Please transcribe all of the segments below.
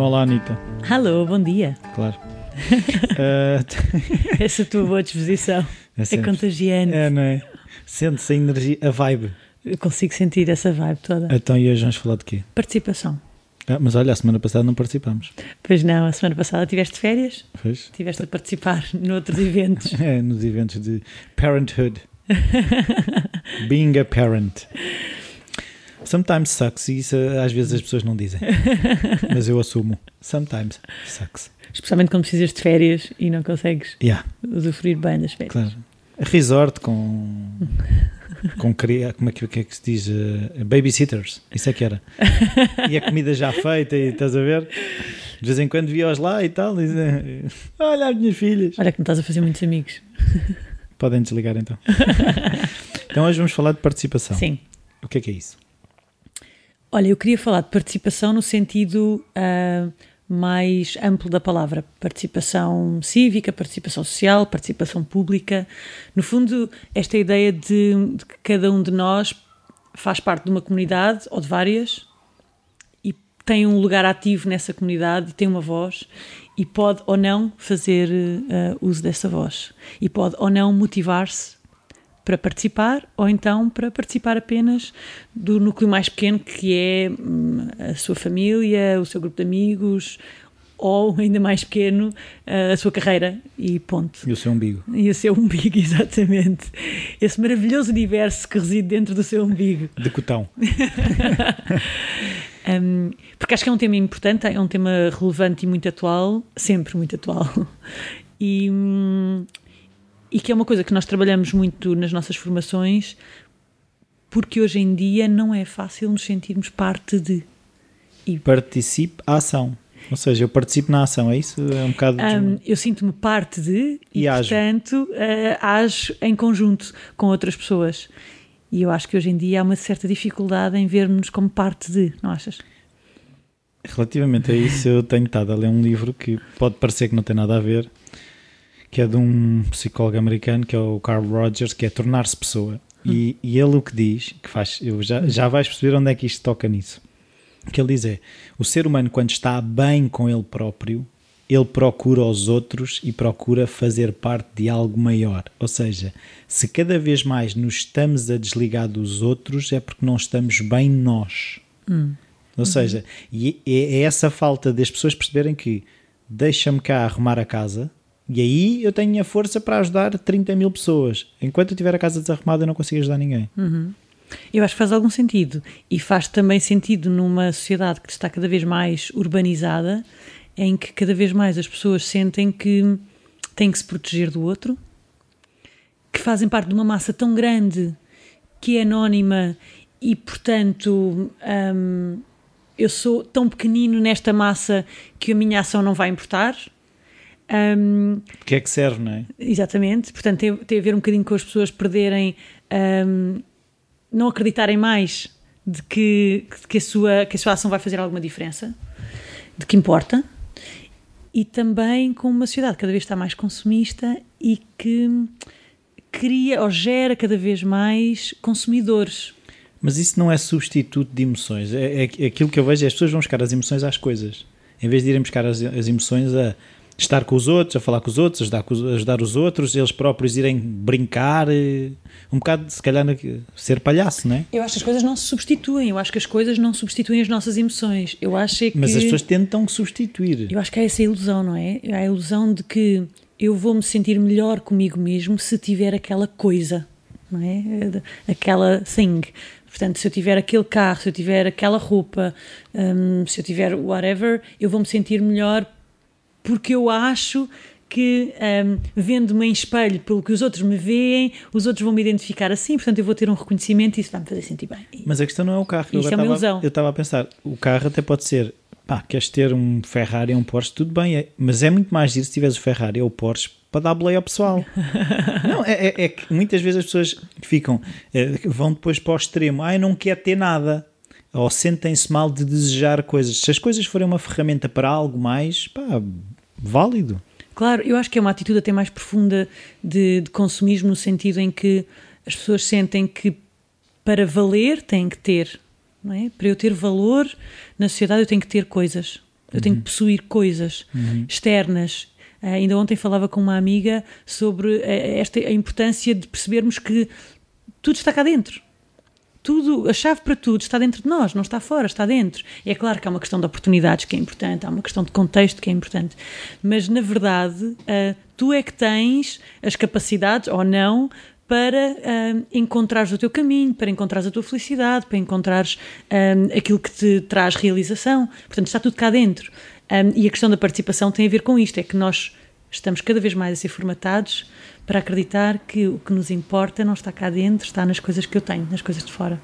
Então, olá, Anitta. Alô, bom dia. Claro. Eh, Essa tua boa disposição é, sempre. contagiante. É, não é? Sente-se a energia, a vibe. Eu consigo sentir essa vibe toda. Então, e hoje vamos falar de quê? Participação. Ah, mas olha, a semana passada não participámos. Pois não, a semana passada tiveste férias, Pois? tiveste a participar noutros eventos. É, nos eventos de parenthood. Being a parent. Sometimes sucks, e isso eh, às vezes as pessoas não dizem. Mas eu assumo. Sometimes sucks. Especialmente quando precisas de férias e não consegues Yeah, usufruir bem das férias. claro. Resort com. Com cria, como é que, que é que se diz? Eh, babysitters, isso é que era. E a comida já feita, e estás a ver? De vez em quando via-os lá e tal. E, olha as minhas filhas. Olha que não estás a fazer muitos amigos. Podem desligar então. então hoje vamos falar de participação. Sim. O que é que é isso? Olha, eu queria falar de participação no sentido ah, mais amplo da palavra. Participação cívica, participação social, participação pública. No fundo, esta ideia de, de que cada um de nós faz parte de uma comunidade ou de várias e tem um lugar ativo nessa comunidade e tem uma voz e pode ou não fazer ah, uso dessa voz e pode ou não motivar-se para participar ou então para participar apenas do núcleo mais pequeno que é hum, a sua família, o seu grupo de amigos ou ainda mais pequeno a sua carreira e ponto. E o seu umbigo? E o seu umbigo, exatamente. Esse maravilhoso universo que reside dentro do seu umbigo. De cotão. Um, porque acho que é um tema importante, é um tema relevante e muito atual, sempre muito atual. E, hum, e que é uma coisa que nós trabalhamos muito nas nossas formações, porque hoje em dia não é fácil nos sentirmos parte de. Participe à ação. Ou seja, eu participo na ação, é isso? É um bocado. de- Um, eu sinto-me parte de e, E ajo. portanto, uh, ajo em conjunto com outras pessoas. E eu acho que hoje em dia há uma certa dificuldade em vermos como parte de, não achas? Relativamente a isso, eu tenho estado a ler um livro que pode parecer que não tem nada a ver, que é de um psicólogo americano, que é o Carl Rogers, que é tornar-se pessoa. E, e ele o que diz, que faz, eu já, já vais perceber onde é que isto toca nisso. O que ele diz é: o ser humano, quando está bem com ele próprio, ele procura os outros e procura fazer parte de algo maior. Ou seja, se cada vez mais nos estamos a desligar dos outros, é porque não estamos bem nós. Ou seja, e é é essa falta das pessoas perceberem que deixa-me cá arrumar a casa e aí eu tenho a força para ajudar 30 mil pessoas. Enquanto eu tiver a casa desarrumada, eu não consigo ajudar ninguém. Eu acho que faz algum sentido. E faz também sentido numa sociedade que está cada vez mais urbanizada, em que cada vez mais as pessoas sentem que têm que se proteger do outro, que fazem parte de uma massa tão grande que é anónima e, portanto, hum, eu sou tão pequenino nesta massa que a minha ação não vai importar. O que é que serve, não é? Exatamente, portanto tem, tem a ver um bocadinho com as pessoas perderem, hum, não acreditarem mais de que, que, a sua, que a sua ação vai fazer alguma diferença, de que importa, e também com uma sociedade que cada vez está mais consumista e que cria ou gera cada vez mais consumidores. Mas isso não é substituto de emoções. É, é aquilo que eu vejo é as pessoas vão buscar as emoções às coisas. Em vez de irem buscar as, as emoções a estar com os outros, a falar com os outros, ajudar, ajudar os outros, eles próprios irem brincar, eh, um bocado, se calhar, ser palhaço, não é? Eu acho que as coisas não se substituem, eu acho que as coisas não substituem as nossas emoções. Eu acho é que... Mas as pessoas tentam substituir. Eu acho que há essa ilusão, não é? Há a ilusão de que eu vou me sentir melhor comigo mesmo se tiver aquela coisa, não é? Aquela thing. Portanto, se eu tiver aquele carro, se eu tiver aquela roupa, hum, se eu tiver whatever, eu vou me sentir melhor porque eu acho que hum, vendo-me em espelho pelo que os outros me veem, os outros vão me identificar assim, portanto eu vou ter um reconhecimento e isso vai me fazer sentir bem. Mas a questão não é o carro. Eu Isso agora é uma estava- ilusão. Eu estava a pensar, o carro até pode ser, pá, queres ter um Ferrari ou um Porsche, tudo bem, é- mas é muito mais giro se tiveres o Ferrari ou o Porsche para dar boleia ao pessoal. não, é, é- é que muitas vezes as pessoas ficam, eh, vão depois para o extremo, ah, eu não quero ter nada. Ou sentem-se mal de desejar coisas. Se as coisas forem uma ferramenta para algo mais, pá, válido. Claro, eu acho que é uma atitude até mais profunda de, de consumismo, no sentido em que as pessoas sentem que para valer têm que ter, não é? Para eu ter valor na sociedade eu tenho que ter coisas. Eu tenho que possuir coisas externas. Ah, ainda ontem falava com uma amiga sobre eh, esta a importância de percebermos que tudo está cá dentro. Tudo, a chave para tudo está dentro de nós, não está fora, está dentro. E é claro que há uma questão de oportunidades que é importante, há uma questão de contexto que é importante, mas na verdade ah, tu é que tens as capacidades ou não para ah, encontrares o teu caminho, para encontrares a tua felicidade, para encontrares ah, aquilo que te traz realização. Portanto, está tudo cá dentro. Ah, e a questão da participação tem a ver com isto: é que nós estamos cada vez mais a ser formatados para acreditar que o que nos importa não está cá dentro, está nas coisas que eu tenho, nas coisas de fora.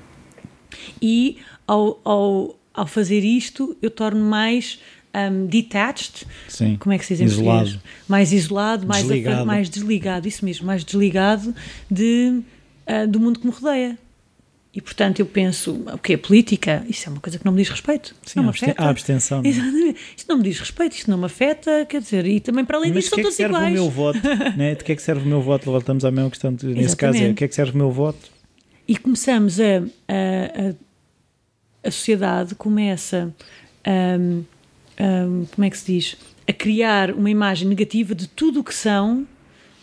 E ao, ao, ao fazer isto, eu torno mais um, detached, Sim. como é que se diz em Isolado. português? Mais isolado, mais Desligado. mais desligado, isso mesmo, mais desligado de, ah, do mundo que me rodeia. E portanto eu penso, o que é política? Isso é uma coisa que não me diz respeito. Isso Sim, não me a afeta. a abstenção, não é? Exatamente. Isto não me diz respeito, isto não me afeta, quer dizer, e também para além Mas disso são é que todos serve iguais. o meu voto? né? De que é que serve o meu voto? Voltamos à mesma questão. de- Nesse caso é, de que é que serve o meu voto? E começamos a. a, a, a sociedade começa hum, hum, como é que se diz? A criar uma imagem negativa de tudo o que são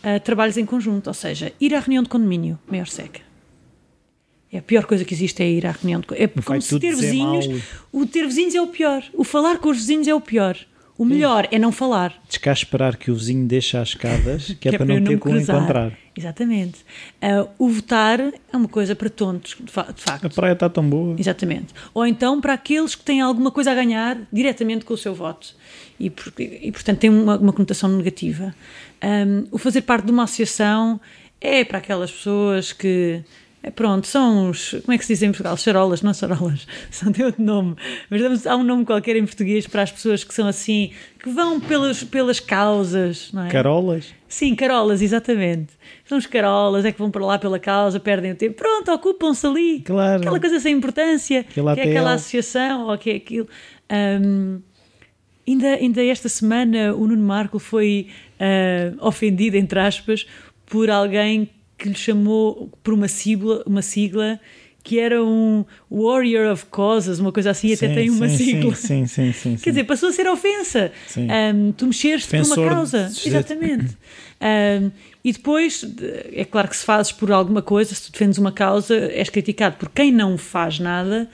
ah, trabalhos em conjunto. Ou seja, ir à reunião de condomínio, maior seca. É a pior coisa que existe é ir à reunião de. É como se ter vizinhos. O ter vizinhos é o pior. O falar com os vizinhos é o pior. O melhor é não falar. Descá esperar que o vizinho deixe as escadas, que é, para não eu ter como encontrar. Exatamente. Ah, o votar é uma coisa para tontos, de, fa- de facto. A praia está tão boa. Exatamente. Ou então para aqueles que têm alguma coisa a ganhar diretamente com o seu voto. E, por- e, portanto, tem uma, uma conotação negativa. Um, o fazer parte de uma associação é para aquelas pessoas que. É, pronto, são os. Como é que se diz em Portugal? Charolas, não charolas, são tem outro nome. Mas damos- há um nome qualquer em português para as pessoas que são assim, que vão pelas, pelas causas, não é? Carolas? Sim, carolas, exatamente. São os carolas, é que vão para lá pela causa, perdem o tempo. Pronto, ocupam-se ali. Claro. Aquela coisa sem importância, que é aquela ATL. associação ou que é aquilo. Ahm, ainda, ainda esta semana o Nuno Marco foi ah, ofendido, entre aspas, por alguém que lhe chamou por uma sigla, uma sigla que era um Warrior of Causes, uma coisa assim, até Sim, tem uma sim, sigla. Sim, sim, sim. Quer dizer, passou a ser ofensa. Ahm, tu mexeste por uma causa. de- Exatamente. Ahm, e depois, de- é claro que se fazes por alguma coisa, se tu defendes uma causa, és criticado por quem não faz nada,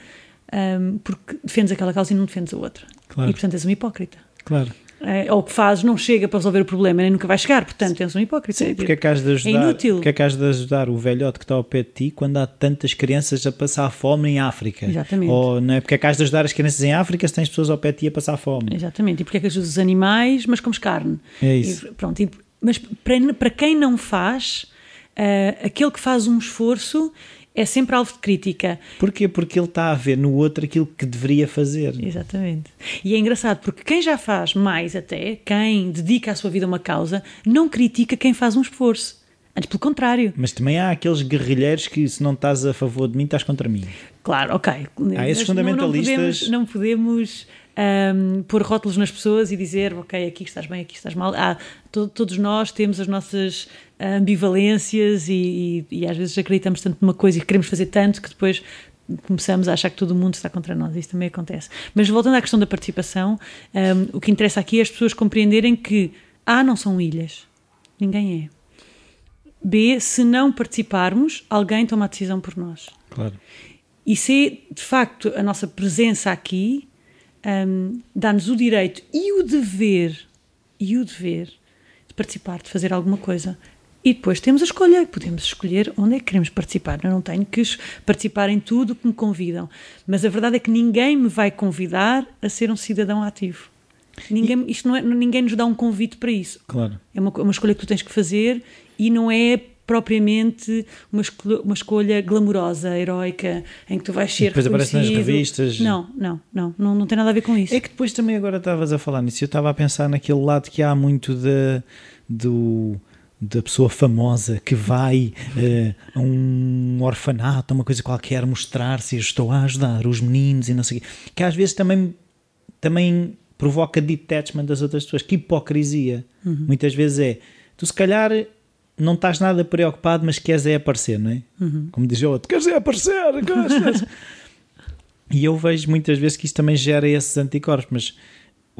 ahm, porque defendes aquela causa e não defendes a outra. Claro. E portanto és um hipócrita. Claro. É, ou o que fazes não chega para resolver o problema, nem nunca vai chegar, portanto és um hipócrita. Sim, porque é que has de ajudar, inútil. porque é que has de ajudar o velhote que está ao pé de ti quando há tantas crianças a passar fome em África? Exatamente. Ou não é porque é que has de ajudar as crianças em África se tens pessoas ao pé de ti a passar fome? Exatamente. E porque é que ajudas os animais, mas comes carne? É isso. E, pronto, e- mas para, para quem não faz, ah, aquele que faz um esforço é sempre alvo de crítica. Porquê? Porque ele está a ver no outro aquilo que deveria fazer. Exatamente. E é engraçado porque quem já faz mais até, quem dedica a sua vida a uma causa, não critica quem faz um esforço. Antes, pelo contrário. Mas também há aqueles guerrilheiros que se não estás a favor de mim, estás contra mim. Claro, ok. Há esses Mas fundamentalistas- Não, não podemos, não podemos, ahm, pôr rótulos nas pessoas e dizer, ok, aqui estás bem, aqui estás mal. Há, to- todos nós temos as nossas ambivalências e, e- e às vezes acreditamos tanto numa coisa e queremos fazer tanto que depois começamos a achar que todo mundo está contra nós. Isso também acontece. Mas voltando à questão da participação, ahm, o que interessa aqui é as pessoas compreenderem que A, não são ilhas. Ninguém é. B, se não participarmos, alguém toma a decisão por nós. Claro. E se, de facto, a nossa presença aqui hum, dá-nos o direito e o dever, e o dever de participar, de fazer alguma coisa. E depois temos a escolha, podemos escolher onde é que queremos participar. Eu não tenho que participar em tudo que me convidam. Mas a verdade é que ninguém me vai convidar a ser um cidadão ativo. Ninguém, isto não é, ninguém nos dá um convite para isso. Claro. É uma, uma escolha que tu tens que fazer e não é propriamente uma, escolha, uma escolha glamourosa, heroica, em que tu vais ser depois aparece nas revistas. Não, não, não, não, não tem nada a ver com isso. É que depois também agora estavas a falar nisso, eu estava a pensar naquele lado que há muito da, do, da pessoa famosa que vai eh, a um orfanato, a uma coisa qualquer, mostrar-se, estou a ajudar os meninos e não sei o quê, que às vezes também, também provoca detachment das outras pessoas, que hipocrisia. Muitas vezes é, tu se calhar não estás nada preocupado, mas queres é aparecer, não é? Como diz o outro, queres é aparecer, gostas? E eu vejo muitas vezes que isso também gera esses anticorpos, mas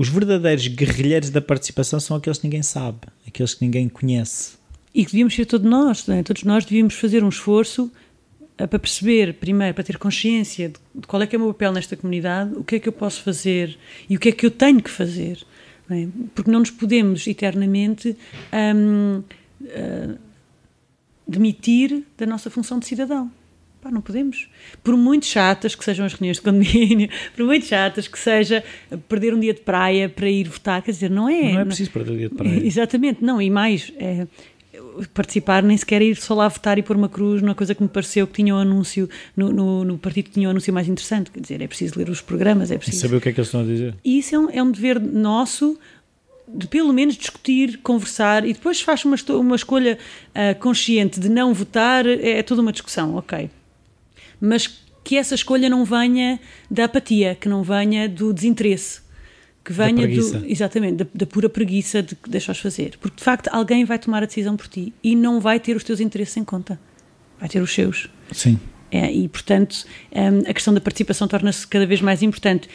os verdadeiros guerrilheiros da participação são aqueles que ninguém sabe, aqueles que ninguém conhece. E que devíamos ser todos nós, é? todos nós devíamos fazer um esforço eh, para perceber, primeiro, para ter consciência de, qual é que é o meu papel nesta comunidade, o que é que eu posso fazer e o que é que eu tenho que fazer. Não é? Porque não nos podemos eternamente um, uh, eh, demitir da nossa função de cidadão. Pá, não podemos. Por muito chatas que sejam as reuniões de condomínio, por muito chatas que seja perder um dia de praia para ir votar, quer dizer, não é. Não é preciso perder um dia de praia. Exatamente, não, e mais, é, participar nem sequer ir só lá votar e pôr uma cruz numa coisa que me pareceu que tinha um anúncio, no, no, no partido que tinha um anúncio mais interessante, quer dizer, é preciso ler os programas, é preciso. E saber o que é que eles estão a dizer. E isso é um, é um dever nosso de pelo menos discutir, conversar e depois faz uma, uma escolha uh, consciente de não votar, é, é toda uma discussão, ok mas que essa escolha não venha da apatia, que não venha do desinteresse, que venha do exatamente da, da, pura preguiça de que deixas fazer, porque de facto alguém vai tomar a decisão por ti e não vai ter os teus interesses em conta, vai ter os seus. Sim. É, e portanto um, a questão da participação torna-se cada vez mais importante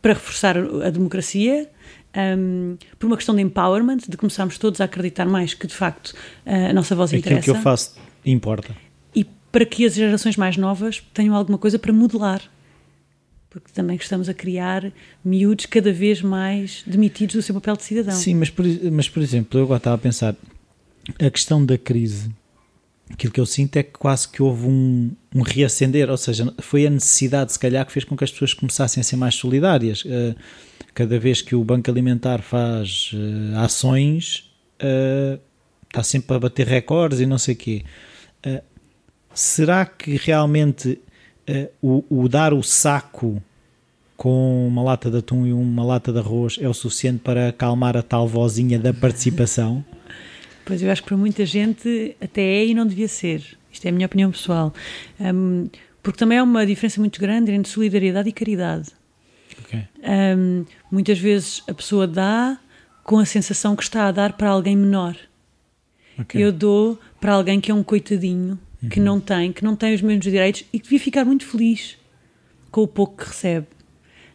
para reforçar a democracia. Um, por uma questão de empowerment, de começarmos todos a acreditar mais que de facto a nossa voz Aquilo interessa. Aquilo que eu faço importa para que as gerações mais novas tenham alguma coisa para modelar. Porque também estamos a criar miúdos cada vez mais demitidos do seu papel de cidadão. Sim, mas por, mas por exemplo, eu agora estava a pensar, a questão da crise, aquilo que eu sinto é que quase que houve um, um reacender, ou seja, foi a necessidade, se calhar, que fez com que as pessoas começassem a ser mais solidárias. Uh, cada vez que o Banco Alimentar faz uh, ações, uh, está sempre a bater recordes e não sei o quê será que realmente uh, o, o, dar o saco com uma lata de atum e uma lata de arroz é o suficiente para acalmar a tal vozinha da participação? Pois eu acho que para muita gente até é e não devia ser. Isto é a minha opinião pessoal. Um, porque também há uma diferença muito grande entre solidariedade e caridade. Okay. Um, muitas vezes a pessoa dá com a sensação que está a dar para alguém menor. Okay. Eu dou para alguém que é um coitadinho que uhum. não tem, que não tem os mesmos direitos e que devia ficar muito feliz com o pouco que recebe.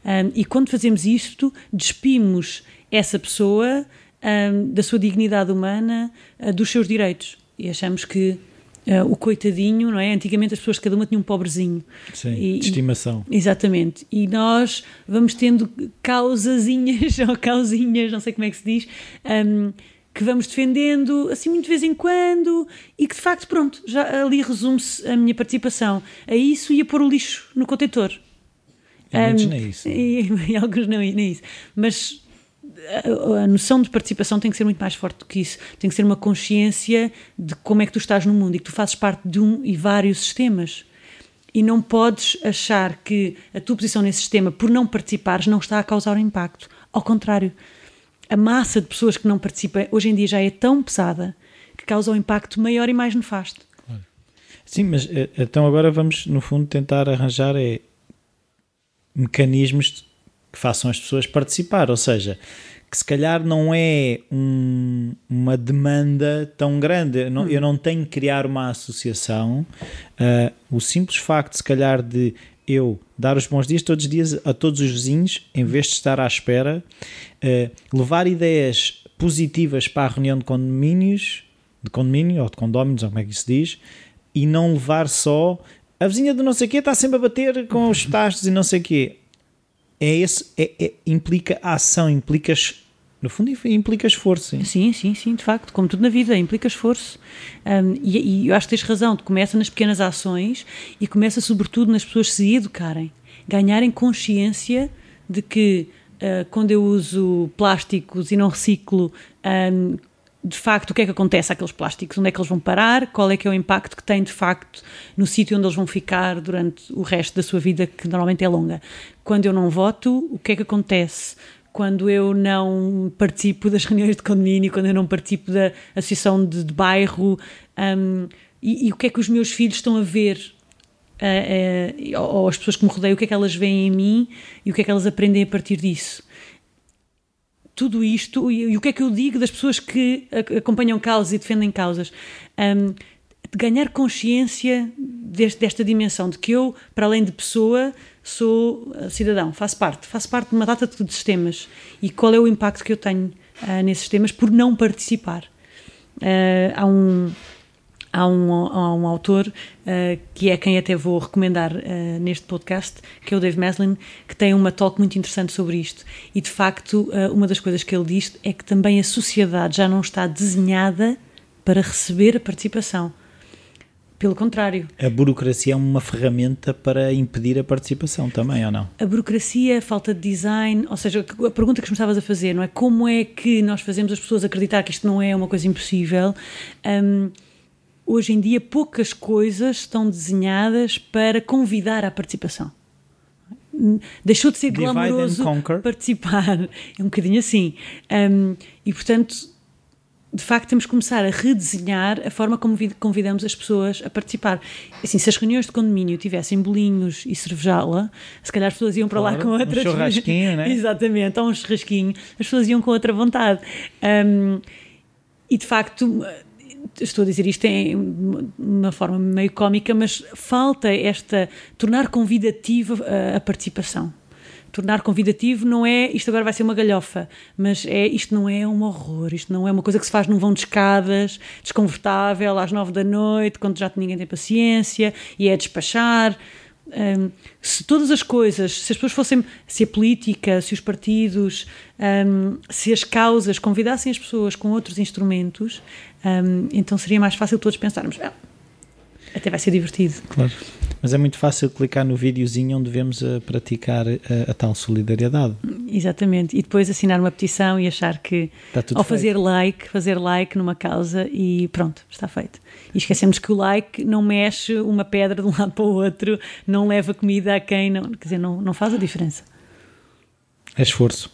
Um, e quando fazemos isto, despimos essa pessoa um, da sua dignidade humana, uh, dos seus direitos. E achamos que uh, o coitadinho, não é? Antigamente as pessoas, cada uma tinha um pobrezinho. Sim, e, de estimação. E, exatamente. E nós vamos tendo causazinhas, ou causinhas, não sei como é que se diz, um, que vamos defendendo assim muito de vez em quando e que de facto, pronto, já ali resume-se a minha participação. A isso ia pôr o lixo no contentor. E muitos um, nem isso. E, e, alguns não, nem isso. Mas a, a, noção de participação tem que ser muito mais forte do que isso. Tem que ser uma consciência de como é que tu estás no mundo e que tu fazes parte de um e vários sistemas. E não podes achar que a tua posição nesse sistema, por não participares, não está a causar impacto. Ao contrário, a massa de pessoas que não participam hoje em dia já é tão pesada que causa um impacto maior e mais nefasto. Sim, mas eh, então agora vamos, no fundo, tentar arranjar é, mecanismos que façam as pessoas participar, ou seja, que se calhar não é um, uma demanda tão grande. Eu não, hum. eu não tenho que criar uma associação. Uh, o simples facto, se calhar, de eu dar os bons dias todos os dias a todos os vizinhos, em vez de estar à espera, uh, levar ideias positivas para a reunião de condomínios, de condomínio ou de condóminos, ou como é que se diz, e não levar só a vizinha do não sei quê está sempre a bater com os tachos e não sei quê. É esse, é, é, implica ação, implica no fundo implica esforço. Sim. sim, sim, sim, de facto, como tudo na vida, implica esforço. Um, e, e, eu acho que tens razão, começa nas pequenas ações e começa sobretudo nas pessoas se educarem, ganharem consciência de que uh, quando eu uso plásticos e não reciclo, um, de facto, o que é que acontece àqueles plásticos? Onde é que eles vão parar? Qual é que é o impacto que tem, de facto, no sítio onde eles vão ficar durante o resto da sua vida, que normalmente é longa? Quando eu não voto, o que é que acontece? Quando eu não participo das reuniões de condomínio, quando eu não participo da associação de, de bairro, um, e, e, o que é que os meus filhos estão a ver, uh, uh, ou as pessoas que me rodeiam, o que é que elas veem em mim e o que é que elas aprendem a partir disso. Tudo isto, e, e o que é que eu digo das pessoas que acompanham causas e defendem causas. Um, ganhar consciência deste, desta dimensão, de que eu, para além de pessoa, sou uh, cidadão, faço parte, faço parte de uma data de sistemas e qual é o impacto que eu tenho uh, nesses temas por não participar. Uh, há um há um, há um autor uh, que é quem até vou recomendar uh, neste podcast, que é o Dave Maslin, que tem uma talk muito interessante sobre isto. E de facto, uh, uma das coisas que ele diz é que também a sociedade já não está desenhada para receber a participação. Pelo contrário. A burocracia é uma ferramenta para impedir a participação também, ou não? A burocracia, a falta de design, ou seja, a pergunta que me estavas a fazer, não é? Como é que nós fazemos as pessoas acreditar que isto não é uma coisa impossível? Um, hoje em dia poucas coisas estão desenhadas para convidar à participação. Deixou de ser glamouroso participar. É um bocadinho assim. Um, e, portanto, de facto, temos que começar a redesenhar a forma como convidamos as pessoas a participar. Assim, se as reuniões de condomínio tivessem bolinhos e cervejala, se calhar as pessoas iam para claro, lá com outra... Um churrasquinho, né? Exatamente, ou um churrasquinho. As pessoas iam com outra vontade. Um, e, de facto estou a dizer isto em uma forma meio cómica, mas falta esta tornar convidativa a, a participação. Tornar convidativo não é isto agora vai ser uma galhofa, mas é isto não é um horror, isto não é uma coisa que se faz num vão de escadas, desconfortável, às nove da noite, quando já ninguém tem paciência, e é despachar. Um, se todas as coisas, se as pessoas fossem, se a política, se os partidos, um, se as causas convidassem as pessoas com outros instrumentos, um, então seria mais fácil todos pensarmos. Ah, até vai ser divertido. Claro. Mas é muito fácil clicar no videozinho onde devemos a praticar a, a, tal solidariedade. Exatamente. E depois assinar uma petição e achar que. ou fazer feito. like, fazer like numa causa e pronto, está feito. E esquecemos que o like não mexe uma pedra de um lado para o outro, não leva comida a quem não. Quer dizer, não, não faz a diferença. É esforço.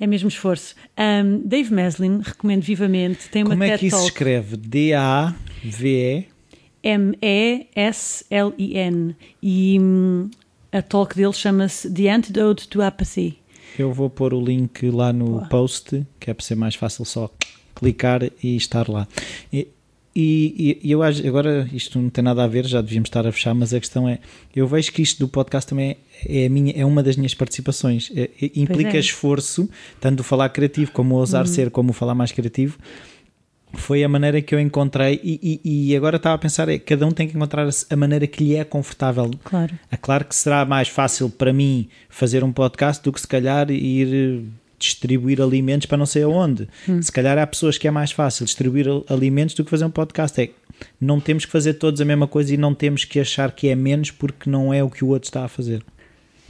É mesmo esforço. Um, Dave Meslin, recomendo vivamente. Tem uma Como é que isso se escreve? D-A-V-E? M-E-S-L-I-N. E hum, a talk dele chama-se The Antidote to Apathy. Eu vou pôr o link lá no Boa. post, que é para ser mais fácil só clicar e estar lá. E, e, e, eu acho, agora isto não tem nada a ver, já devíamos estar a fechar, mas a questão é, eu vejo que isto do podcast também é, é, minha, é uma das minhas participações. É, é implica é. esforço, tanto o falar criativo como o ousar uhum. ser, como o falar mais criativo foi a maneira que eu encontrei e, e, e, agora estava a pensar é cada um tem que encontrar a maneira que lhe é confortável. Claro. É claro que será mais fácil para mim fazer um podcast do que se calhar ir distribuir alimentos para não sei aonde. Hum. se calhar há pessoas que é mais fácil distribuir alimentos do que fazer um podcast. É não temos que fazer todos a mesma coisa e não temos que achar que é menos porque não é o que o outro está a fazer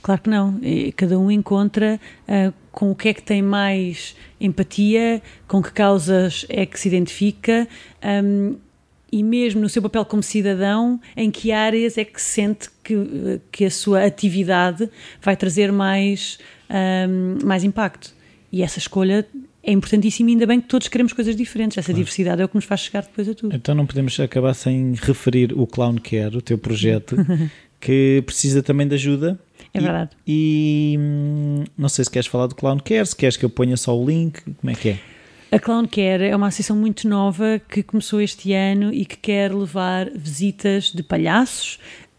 Claro que não. Cada um encontra uh, com o que é que tem mais empatia, com que causas é que se identifica um, e mesmo no seu papel como cidadão, em que áreas é que sente que, que a sua atividade vai trazer mais, um, mais impacto. E essa escolha é importantíssima, ainda bem que todos queremos coisas diferentes. Essa claro. diversidade é o que nos faz chegar depois a tudo. Então não podemos acabar sem referir o Clown Care, o teu projeto, que precisa também de ajuda é verdade. E, e, hum, não sei se queres falar do Clown Care, se queres que eu ponha só o link, como é que é? A Clown Care é uma associação muito nova que começou este ano e que quer levar visitas de palhaços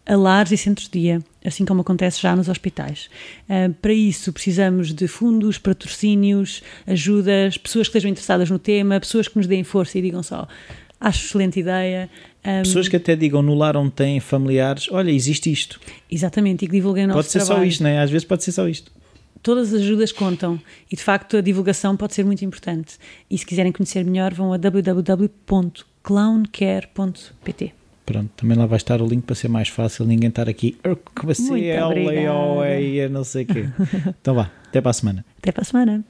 a lares e centros-dia, assim como acontece já nos hospitais. Uh, para isso, precisamos de fundos, patrocínios, ajudas, pessoas que estejam interessadas no tema, pessoas que nos deem força e digam só: acho excelente ideia, um, Pessoas que até digam no lar onde têm familiares, olha, existe isto. Exatamente, e que divulguem o nosso Pode ser trabalho. só isto, não é? Às vezes pode ser só isto. Todas as ajudas contam e de facto a divulgação pode ser muito importante. E se quiserem conhecer melhor, vão a www.clowncare.pt. Pronto, também lá vai estar o link para ser mais fácil, ninguém estar aqui que você é não sei o quê. Então vá, até para a semana. Até para a semana.